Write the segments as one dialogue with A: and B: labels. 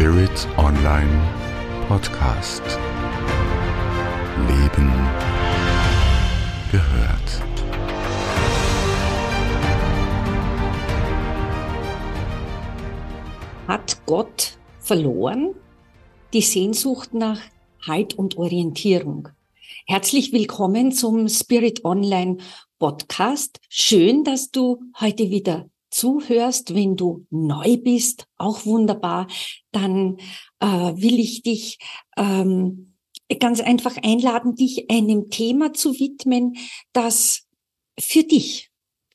A: Spirit Online Podcast. Leben gehört.
B: Hat Gott verloren? Die Sehnsucht nach Halt und Orientierung. Herzlich willkommen zum Spirit Online Podcast. Schön, dass du heute wieder zuhörst, wenn du neu bist, auch wunderbar, dann äh, will ich dich ähm, ganz einfach einladen, dich einem Thema zu widmen, das für dich,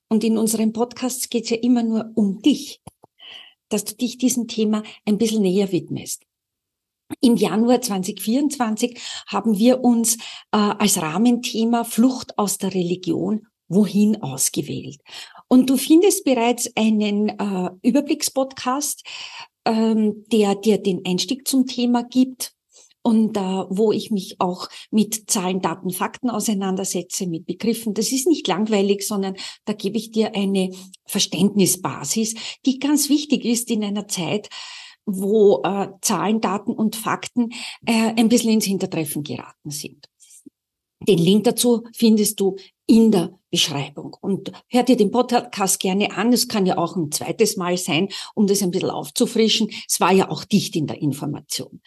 B: und in unseren Podcasts geht es ja immer nur um dich, dass du dich diesem Thema ein bisschen näher widmest. Im Januar 2024 haben wir uns äh, als Rahmenthema Flucht aus der Religion wohin ausgewählt. Und du findest bereits einen äh, Überblickspodcast, ähm, der dir den Einstieg zum Thema gibt und äh, wo ich mich auch mit Zahlen, Daten, Fakten auseinandersetze, mit Begriffen. Das ist nicht langweilig, sondern da gebe ich dir eine Verständnisbasis, die ganz wichtig ist in einer Zeit, wo äh, Zahlen, Daten und Fakten äh, ein bisschen ins Hintertreffen geraten sind. Den Link dazu findest du in der Beschreibung. Und hör dir den Podcast gerne an. Es kann ja auch ein zweites Mal sein, um das ein bisschen aufzufrischen. Es war ja auch dicht in der Information.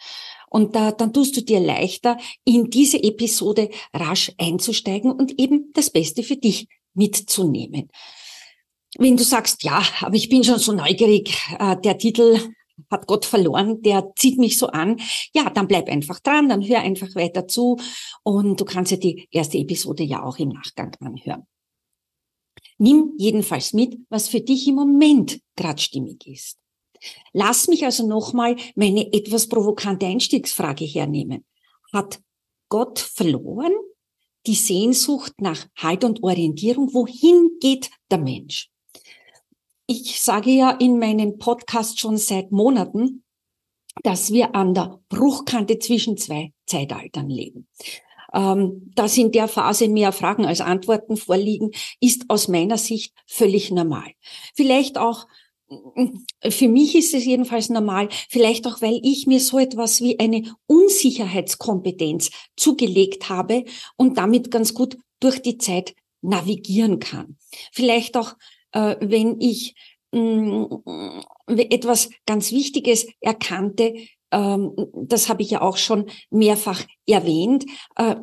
B: Und da, dann tust du dir leichter, in diese Episode rasch einzusteigen und eben das Beste für dich mitzunehmen. Wenn du sagst, ja, aber ich bin schon so neugierig, äh, der Titel hat Gott verloren, der zieht mich so an. Ja, dann bleib einfach dran, dann hör einfach weiter zu und du kannst ja die erste Episode ja auch im Nachgang anhören. Nimm jedenfalls mit, was für dich im Moment gerade stimmig ist. Lass mich also nochmal meine etwas provokante Einstiegsfrage hernehmen. Hat Gott verloren? Die Sehnsucht nach Halt und Orientierung, wohin geht der Mensch? Ich sage ja in meinem Podcast schon seit Monaten, dass wir an der Bruchkante zwischen zwei Zeitaltern leben. Ähm, dass in der Phase mehr Fragen als Antworten vorliegen, ist aus meiner Sicht völlig normal. Vielleicht auch für mich ist es jedenfalls normal, vielleicht auch, weil ich mir so etwas wie eine Unsicherheitskompetenz zugelegt habe und damit ganz gut durch die Zeit navigieren kann. Vielleicht auch äh, wenn ich mh, mm, etwas ganz Wichtiges erkannte, ähm, das habe ich ja auch schon mehrfach erwähnt, äh,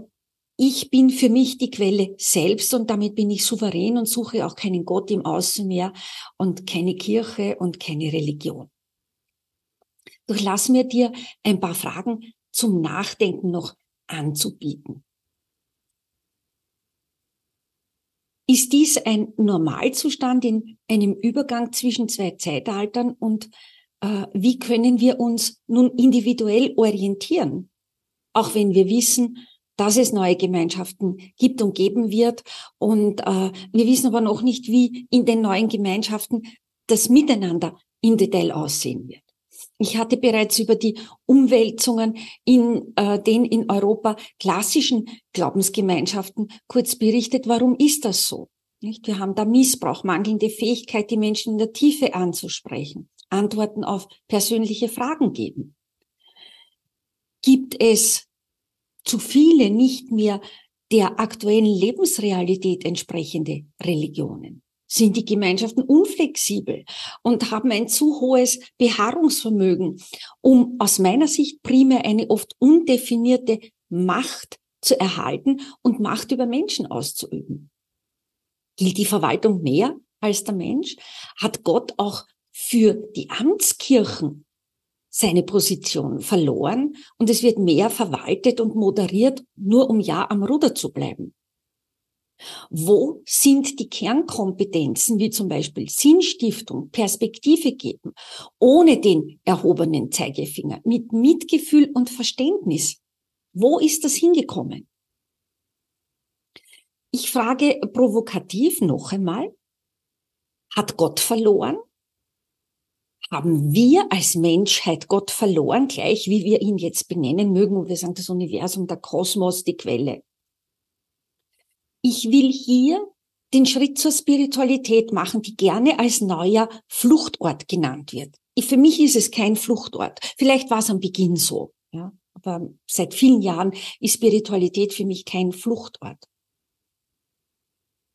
B: ich bin für mich die Quelle selbst und damit bin ich souverän und suche auch keinen Gott im Außen mehr und keine Kirche und keine Religion. Durchlass mir dir ein paar Fragen zum Nachdenken noch anzubieten. Ist dies ein Normalzustand in einem Übergang zwischen zwei Zeitaltern und äh, wie können wir uns nun individuell orientieren, auch wenn wir wissen, dass es neue Gemeinschaften gibt und geben wird. Und äh, wir wissen aber noch nicht, wie in den neuen Gemeinschaften das Miteinander im Detail aussehen wird. Ich hatte bereits über die Umwälzungen in äh, den in Europa klassischen Glaubensgemeinschaften kurz berichtet. Warum ist das so? Nicht? Wir haben da Missbrauch, mangelnde Fähigkeit, die Menschen in der Tiefe anzusprechen, Antworten auf persönliche Fragen geben. Gibt es zu viele nicht mehr der aktuellen Lebensrealität entsprechende Religionen? Sind die Gemeinschaften unflexibel und haben ein zu hohes Beharrungsvermögen, um aus meiner Sicht primär eine oft undefinierte Macht zu erhalten und Macht über Menschen auszuüben. Gilt die Verwaltung mehr als der Mensch? Hat Gott auch für die Amtskirchen seine Position verloren und es wird mehr verwaltet und moderiert, nur um ja am Ruder zu bleiben? Wo sind die Kernkompetenzen, wie zum Beispiel Sinnstiftung, Perspektive geben, ohne den erhobenen Zeigefinger, mit Mitgefühl und Verständnis? Wo ist das hingekommen? Ich frage provokativ noch einmal, hat Gott verloren? Haben wir als Menschheit Gott verloren, gleich wie wir ihn jetzt benennen mögen, und wir sagen das Universum, der Kosmos, die Quelle? Ich will hier den Schritt zur Spiritualität machen, die gerne als neuer Fluchtort genannt wird. für mich ist es kein Fluchtort. Vielleicht war es am Beginn so, ja. Aber seit vielen Jahren ist Spiritualität für mich kein Fluchtort.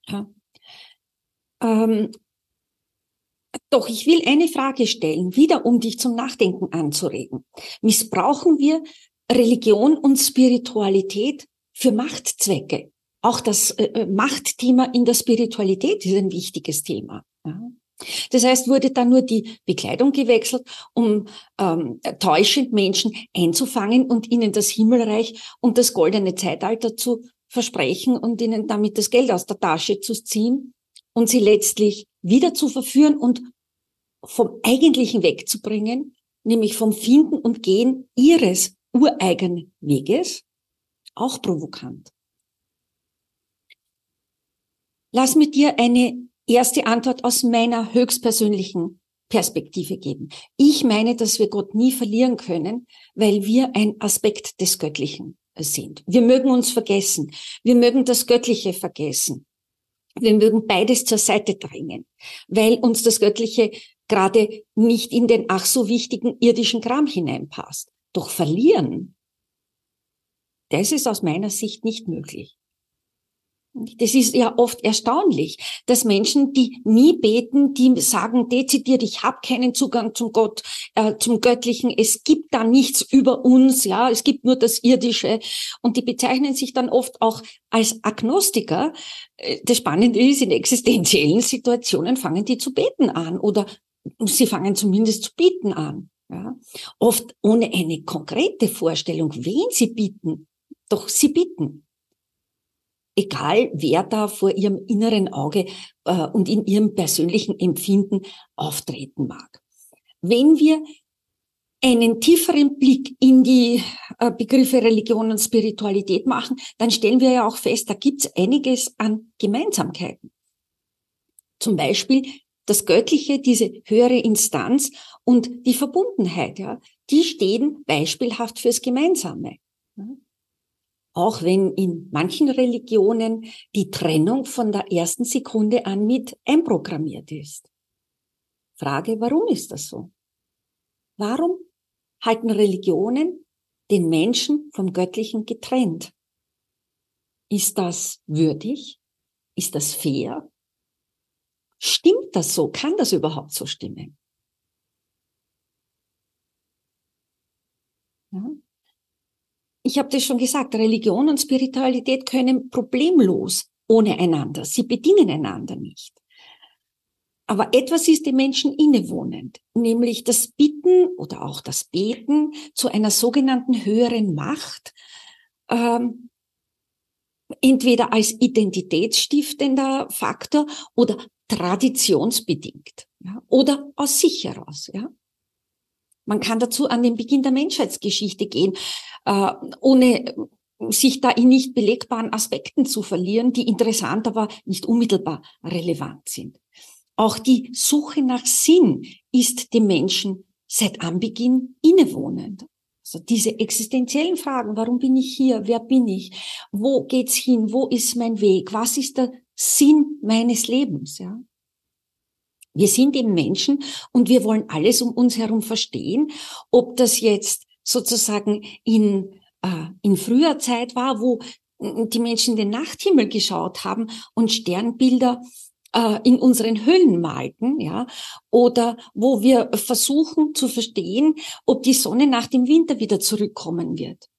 B: Ja. Ähm, doch ich will eine Frage stellen, wieder um dich zum Nachdenken anzuregen. Missbrauchen wir Religion und Spiritualität für Machtzwecke? Auch das äh, äh, Machtthema in der Spiritualität ist ein wichtiges Thema. Ja. Das heißt, wurde dann nur die Bekleidung gewechselt, um ähm, täuschend Menschen einzufangen und ihnen das Himmelreich und das goldene Zeitalter zu versprechen und ihnen damit das Geld aus der Tasche zu ziehen und sie letztlich wieder zu verführen und vom Eigentlichen wegzubringen, nämlich vom Finden und Gehen ihres ureigenen Weges, auch provokant. Lass mit dir eine erste Antwort aus meiner höchstpersönlichen Perspektive geben. Ich meine, dass wir Gott nie verlieren können, weil wir ein Aspekt des Göttlichen sind. Wir mögen uns vergessen. Wir mögen das Göttliche vergessen. Wir mögen beides zur Seite drängen, weil uns das Göttliche gerade nicht in den ach so wichtigen irdischen Kram hineinpasst. Doch verlieren, das ist aus meiner Sicht nicht möglich. Das ist ja oft erstaunlich, dass Menschen, die nie beten, die sagen dezidiert, ich habe keinen Zugang zum Gott, äh, zum Göttlichen, es gibt da nichts über uns, ja, es gibt nur das Irdische und die bezeichnen sich dann oft auch als Agnostiker. Äh, das Spannende ist, in existenziellen Situationen fangen die zu beten an oder sie fangen zumindest zu bieten an. Ja. Oft ohne eine konkrete Vorstellung, wen sie bieten. Doch sie bitten egal wer da vor ihrem inneren Auge äh, und in ihrem persönlichen Empfinden auftreten mag. Wenn wir einen tieferen Blick in die äh, Begriffe Religion und Spiritualität machen, dann stellen wir ja auch fest, da gibt es einiges an Gemeinsamkeiten. Zum Beispiel das Göttliche, diese höhere Instanz und die Verbundenheit, ja, die stehen beispielhaft fürs Gemeinsame. Auch wenn in manchen Religionen die Trennung von der ersten Sekunde an mit einprogrammiert ist. Frage, warum ist das so? Warum halten Religionen den Menschen vom Göttlichen getrennt? Ist das würdig? Ist das fair? Stimmt das so? Kann das überhaupt so stimmen? Ich habe das schon gesagt, Religion und Spiritualität können problemlos ohne einander. Sie bedingen einander nicht. Aber etwas ist den Menschen innewohnend, nämlich das Bitten oder auch das Beten zu einer sogenannten höheren Macht, ähm, entweder als identitätsstiftender Faktor oder traditionsbedingt ja, oder aus sich heraus. Ja. Man kann dazu an den Beginn der Menschheitsgeschichte gehen, äh, ohne sich da in nicht belegbaren Aspekten zu verlieren, die interessant, aber nicht unmittelbar relevant sind. Auch die Suche nach Sinn ist dem Menschen seit Anbeginn innewohnend. Also diese existenziellen Fragen, warum bin ich hier, wer bin ich, wo geht's hin, wo ist mein Weg, was ist der Sinn meines Lebens, ja? Wir sind eben Menschen und wir wollen alles um uns herum verstehen, ob das jetzt sozusagen in, äh, in früher Zeit war, wo die Menschen den Nachthimmel geschaut haben und Sternbilder äh, in unseren Höhlen malten, ja, oder wo wir versuchen zu verstehen, ob die Sonne nach dem Winter wieder zurückkommen wird.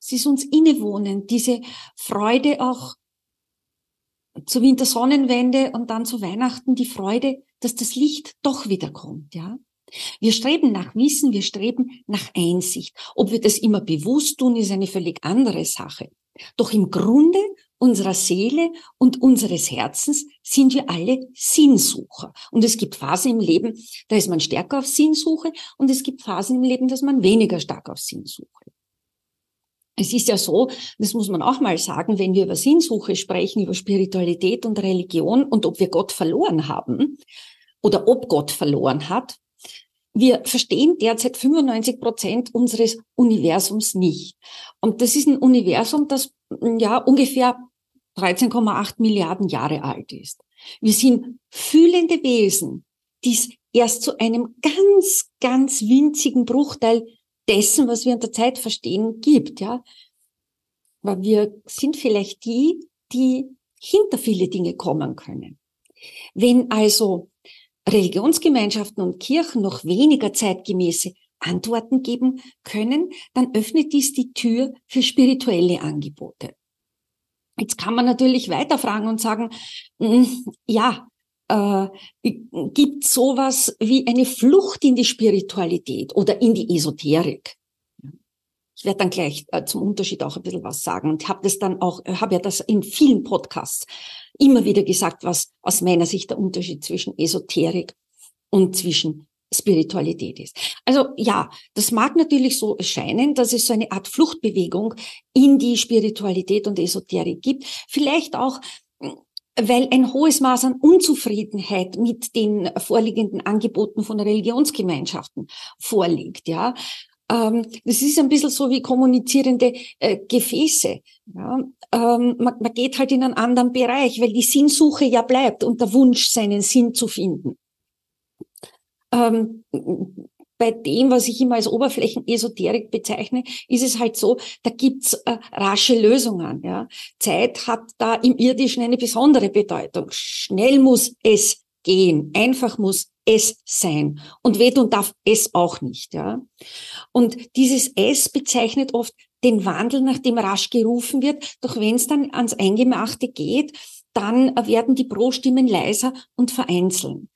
B: Es ist uns innewohnend, diese Freude auch zur Wintersonnenwende und dann zu Weihnachten die Freude, dass das Licht doch wiederkommt, ja. Wir streben nach Wissen, wir streben nach Einsicht. Ob wir das immer bewusst tun, ist eine völlig andere Sache. Doch im Grunde unserer Seele und unseres Herzens sind wir alle Sinnsucher. Und es gibt Phasen im Leben, da ist man stärker auf Sinnsuche und es gibt Phasen im Leben, dass man weniger stark auf Sinnsuche es ist ja so, das muss man auch mal sagen, wenn wir über Sinnsuche sprechen, über Spiritualität und Religion und ob wir Gott verloren haben oder ob Gott verloren hat, wir verstehen derzeit 95 Prozent unseres Universums nicht. Und das ist ein Universum, das ja ungefähr 13,8 Milliarden Jahre alt ist. Wir sind fühlende Wesen, die es erst zu einem ganz, ganz winzigen Bruchteil dessen, was wir unter Zeit verstehen, gibt, ja. Weil wir sind vielleicht die, die hinter viele Dinge kommen können. Wenn also Religionsgemeinschaften und Kirchen noch weniger zeitgemäße Antworten geben können, dann öffnet dies die Tür für spirituelle Angebote. Jetzt kann man natürlich weiterfragen und sagen, hm, ja, äh, gibt sowas wie eine Flucht in die Spiritualität oder in die Esoterik? Ich werde dann gleich äh, zum Unterschied auch ein bisschen was sagen und habe das dann auch, äh, habe ja das in vielen Podcasts immer wieder gesagt, was aus meiner Sicht der Unterschied zwischen Esoterik und zwischen Spiritualität ist. Also ja, das mag natürlich so erscheinen, dass es so eine Art Fluchtbewegung in die Spiritualität und Esoterik gibt. Vielleicht auch, weil ein hohes Maß an Unzufriedenheit mit den vorliegenden Angeboten von Religionsgemeinschaften vorliegt, ja. Ähm, das ist ein bisschen so wie kommunizierende äh, Gefäße. Ja? Ähm, man, man geht halt in einen anderen Bereich, weil die Sinnsuche ja bleibt und der Wunsch, seinen Sinn zu finden ähm, bei dem, was ich immer als Oberflächenesoterik bezeichne, ist es halt so, da gibt's äh, rasche Lösungen. Ja. Zeit hat da im Irdischen eine besondere Bedeutung. Schnell muss es gehen, einfach muss es sein. Und wehtun darf es auch nicht. Ja. Und dieses Es bezeichnet oft den Wandel, nach dem rasch gerufen wird. Doch wenn es dann ans Eingemachte geht, dann werden die Pro-Stimmen leiser und vereinzeln.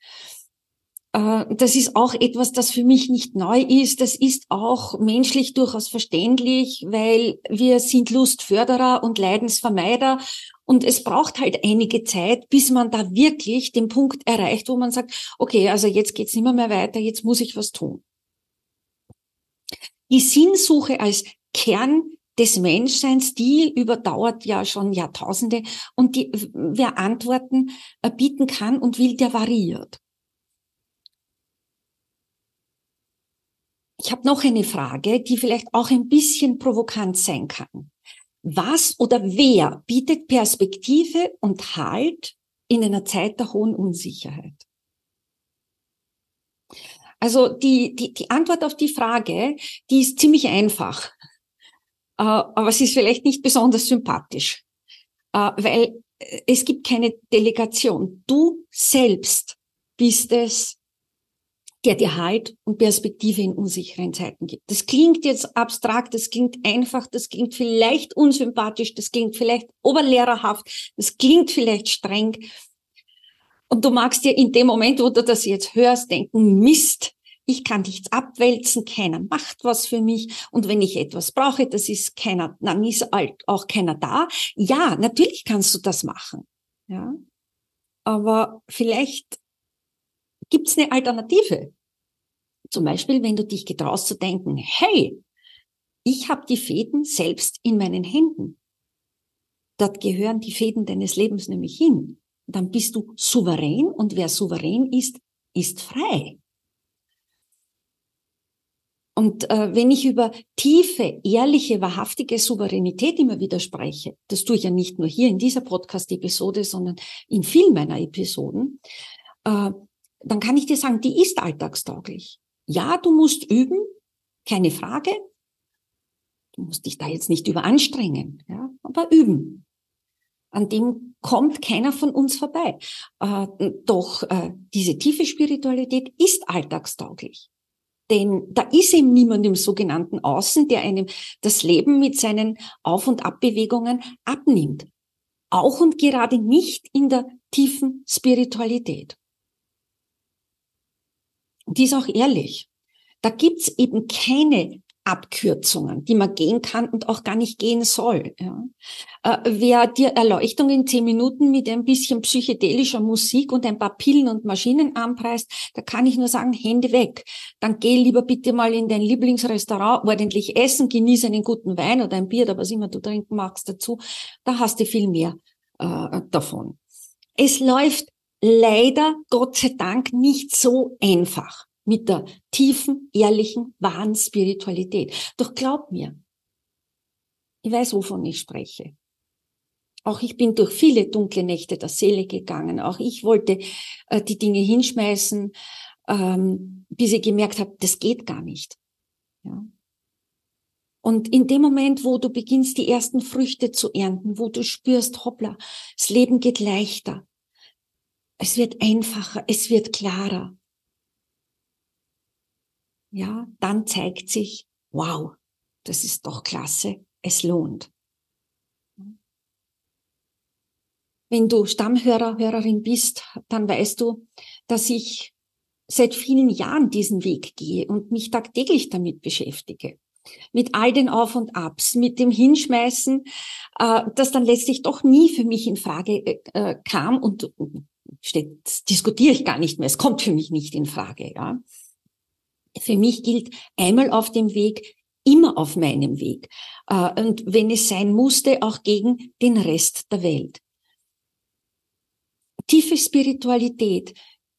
B: Äh, das ist auch etwas, das für mich nicht neu ist. Das ist auch menschlich durchaus verständlich, weil wir sind Lustförderer und Leidensvermeider. Und es braucht halt einige Zeit, bis man da wirklich den Punkt erreicht, wo man sagt, okay, also jetzt geht's nicht mehr, mehr weiter, jetzt muss ich was tun. Die Sinnsuche als Kern des Menschseins, die überdauert ja schon Jahrtausende und die, wer Antworten äh, bieten kann und will, der variiert. Ich habe noch eine Frage, die vielleicht auch ein bisschen provokant sein kann. Was oder wer bietet Perspektive und Halt in einer Zeit der hohen Unsicherheit? Also die, die, die Antwort auf die Frage, die ist ziemlich einfach, äh, aber es ist vielleicht nicht besonders sympathisch, äh, weil äh, es gibt keine Delegation. Du selbst bist es, der dir Halt und Perspektive in unsicheren Zeiten gibt. Das klingt jetzt abstrakt, das klingt einfach, das klingt vielleicht unsympathisch, das klingt vielleicht oberlehrerhaft, das klingt vielleicht streng. Und du magst dir in dem Moment, wo du das jetzt hörst, denken, Mist, ich kann nichts abwälzen, keiner macht was für mich. Und wenn ich etwas brauche, das ist keiner, dann ist halt auch keiner da. Ja, natürlich kannst du das machen. Ja. Aber vielleicht gibt's eine Alternative. Zum Beispiel, wenn du dich getraust zu denken, hey, ich habe die Fäden selbst in meinen Händen. Dort gehören die Fäden deines Lebens nämlich hin. Dann bist du souverän und wer souverän ist, ist frei. Und äh, wenn ich über tiefe, ehrliche, wahrhaftige Souveränität immer wieder spreche, das tue ich ja nicht nur hier in dieser Podcast-Episode, sondern in vielen meiner Episoden, äh, dann kann ich dir sagen, die ist alltagstauglich. Ja, du musst üben, keine Frage. Du musst dich da jetzt nicht überanstrengen, ja, aber üben. An dem kommt keiner von uns vorbei. Äh, doch äh, diese tiefe Spiritualität ist alltagstauglich. Denn da ist eben niemand im sogenannten Außen, der einem das Leben mit seinen Auf- und Abbewegungen abnimmt. Auch und gerade nicht in der tiefen Spiritualität die ist auch ehrlich. Da gibt's eben keine Abkürzungen, die man gehen kann und auch gar nicht gehen soll. Ja. Äh, wer dir Erleuchtung in zehn Minuten mit ein bisschen psychedelischer Musik und ein paar Pillen und Maschinen anpreist, da kann ich nur sagen, Hände weg. Dann geh lieber bitte mal in dein Lieblingsrestaurant, ordentlich essen, genieße einen guten Wein oder ein Bier oder was immer du trinken magst dazu. Da hast du viel mehr äh, davon. Es läuft leider, Gott sei Dank, nicht so einfach mit der tiefen, ehrlichen, wahren Spiritualität. Doch glaub mir, ich weiß, wovon ich spreche. Auch ich bin durch viele dunkle Nächte der Seele gegangen. Auch ich wollte äh, die Dinge hinschmeißen. ähm, bis ich gemerkt habe, das geht gar nicht. Ja. Und in dem Moment, wo du beginnst, die ersten Früchte zu ernten, wo du spürst, hoppla, das Leben geht leichter, es wird einfacher, es wird klarer. Ja, dann zeigt sich, wow, das ist doch klasse, es lohnt. Wenn du Stammhörer, Hörerin bist, dann weißt du, dass ich seit vielen Jahren diesen Weg gehe und mich tagtäglich damit beschäftige. Mit all den Auf und Abs, mit dem Hinschmeißen, äh, das dann letztlich doch nie für mich in Frage äh, äh kam und steht, diskutiere ich gar nicht mehr. Es kommt für mich nicht in Frage. Ja. Für mich gilt einmal auf dem Weg, immer auf meinem Weg. Äh, und wenn es sein musste, auch gegen den Rest der Welt. Tiefe Spiritualität,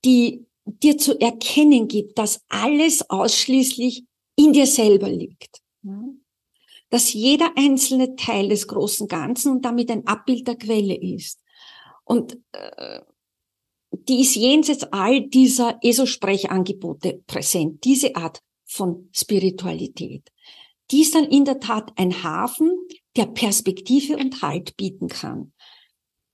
B: die dir zu erkennen gibt, dass alles ausschließlich in dir selber liegt. Dass jeder einzelne Teil des großen Ganzen und damit ein Abbild der Quelle ist. Und äh, die ist jenseits all dieser ESO-Sprechangebote präsent, diese Art von Spiritualität. Die ist dann in der Tat ein Hafen, der Perspektive und Halt bieten kann.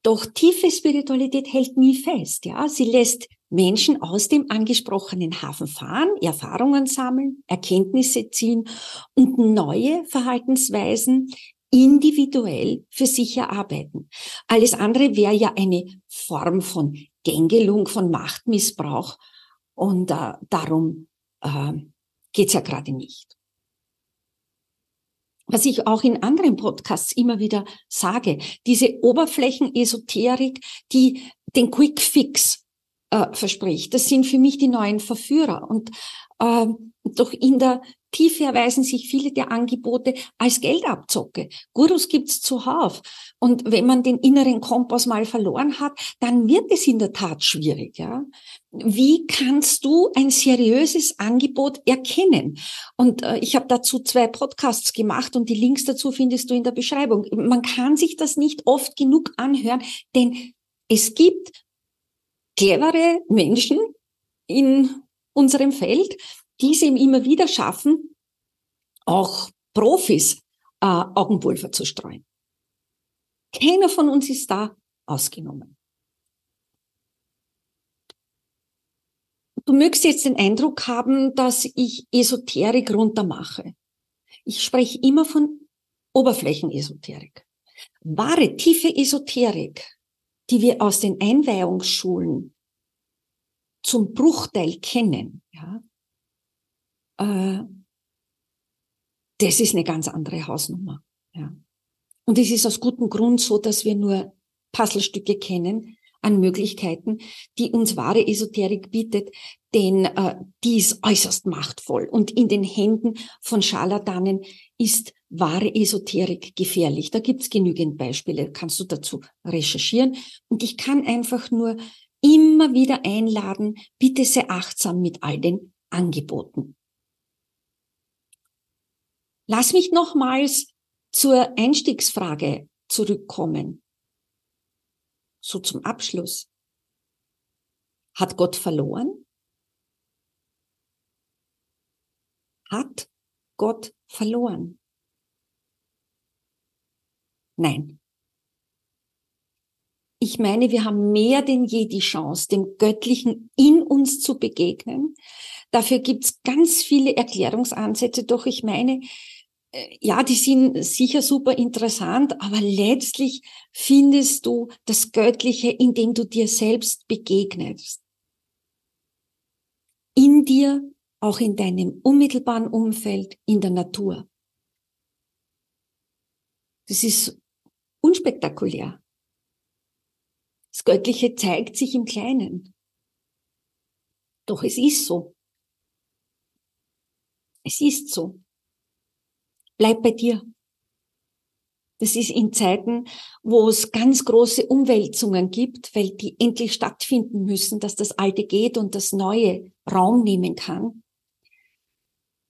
B: Doch tiefe Spiritualität hält nie fest, ja. Sie lässt Menschen aus dem angesprochenen Hafen fahren, Erfahrungen sammeln, Erkenntnisse ziehen und neue Verhaltensweisen individuell für sich erarbeiten. Alles andere wäre ja eine Form von Gängelung, von Machtmissbrauch. Und äh, darum äh, geht's ja gerade nicht. Was ich auch in anderen Podcasts immer wieder sage, diese Oberflächenesoterik, die den Quick Fix äh, verspricht, das sind für mich die neuen Verführer. Und äh, doch in der Tiefe erweisen sich viele der Angebote als Geldabzocke. Gurus gibt's zuhauf. Und wenn man den inneren Kompass mal verloren hat, dann wird es in der Tat schwierig. Ja? Wie kannst du ein seriöses Angebot erkennen? Und äh, ich habe dazu zwei Podcasts gemacht und die Links dazu findest du in der Beschreibung. Man kann sich das nicht oft genug anhören, denn es gibt clevere Menschen in unserem Feld, die es eben immer wieder schaffen, auch Profis äh, Augenpulver zu streuen. Keiner von uns ist da ausgenommen. Du mögst jetzt den Eindruck haben, dass ich Esoterik runtermache. Ich spreche immer von Oberflächenesoterik. Wahre, tiefe Esoterik, die wir aus den Einweihungsschulen zum Bruchteil kennen, ja, äh, das ist eine ganz andere Hausnummer. Ja. Und es ist aus gutem Grund so, dass wir nur Puzzlestücke kennen an Möglichkeiten, die uns wahre Esoterik bietet, denn äh, die ist äußerst machtvoll. Und in den Händen von Scharlatanen ist wahre Esoterik gefährlich. Da gibt's genügend Beispiele, kannst du dazu recherchieren. Und ich kann einfach nur immer wieder einladen, bitte sehr achtsam mit all den Angeboten. Lass mich nochmals zur Einstiegsfrage zurückkommen. So zum Abschluss. Hat Gott verloren? Hat Gott verloren? Nein. Ich meine, wir haben mehr denn je die Chance, dem Göttlichen in uns zu begegnen. Dafür gibt's ganz viele Erklärungsansätze, doch ich meine, ja, die sind sicher super interessant, aber letztlich findest du das Göttliche, indem du dir selbst begegnest. In dir, auch in deinem unmittelbaren Umfeld, in der Natur. Das ist unspektakulär. Das Göttliche zeigt sich im Kleinen. Doch es ist so. Es ist so. Bleib bei dir. Das ist in Zeiten, wo es ganz große Umwälzungen gibt, weil die endlich stattfinden müssen, dass das Alte geht und das Neue Raum nehmen kann.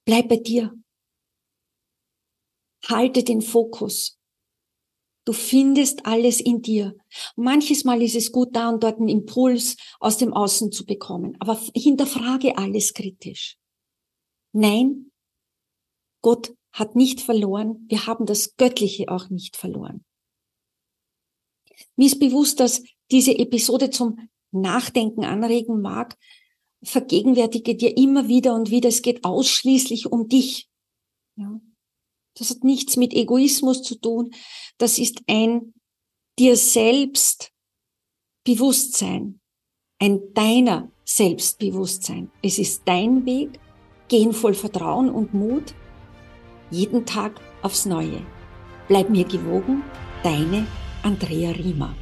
B: Bleib bei dir. Halte den Fokus. Du findest alles in dir. Manches Mal ist es gut, da und dort einen Impuls aus dem Außen zu bekommen, aber hinterfrage alles kritisch. Nein, Gott hat nicht verloren. Wir haben das Göttliche auch nicht verloren. Mir ist bewusst, dass diese Episode zum Nachdenken anregen mag. Vergegenwärtige dir immer wieder und wieder, es geht ausschließlich um dich. Ja. Das hat nichts mit Egoismus zu tun. Das ist ein dir selbst Bewusstsein, ein deiner Selbstbewusstsein. Es ist dein Weg, gehen voll Vertrauen und Mut, jeden Tag aufs Neue. Bleib mir gewogen, deine Andrea Riemer.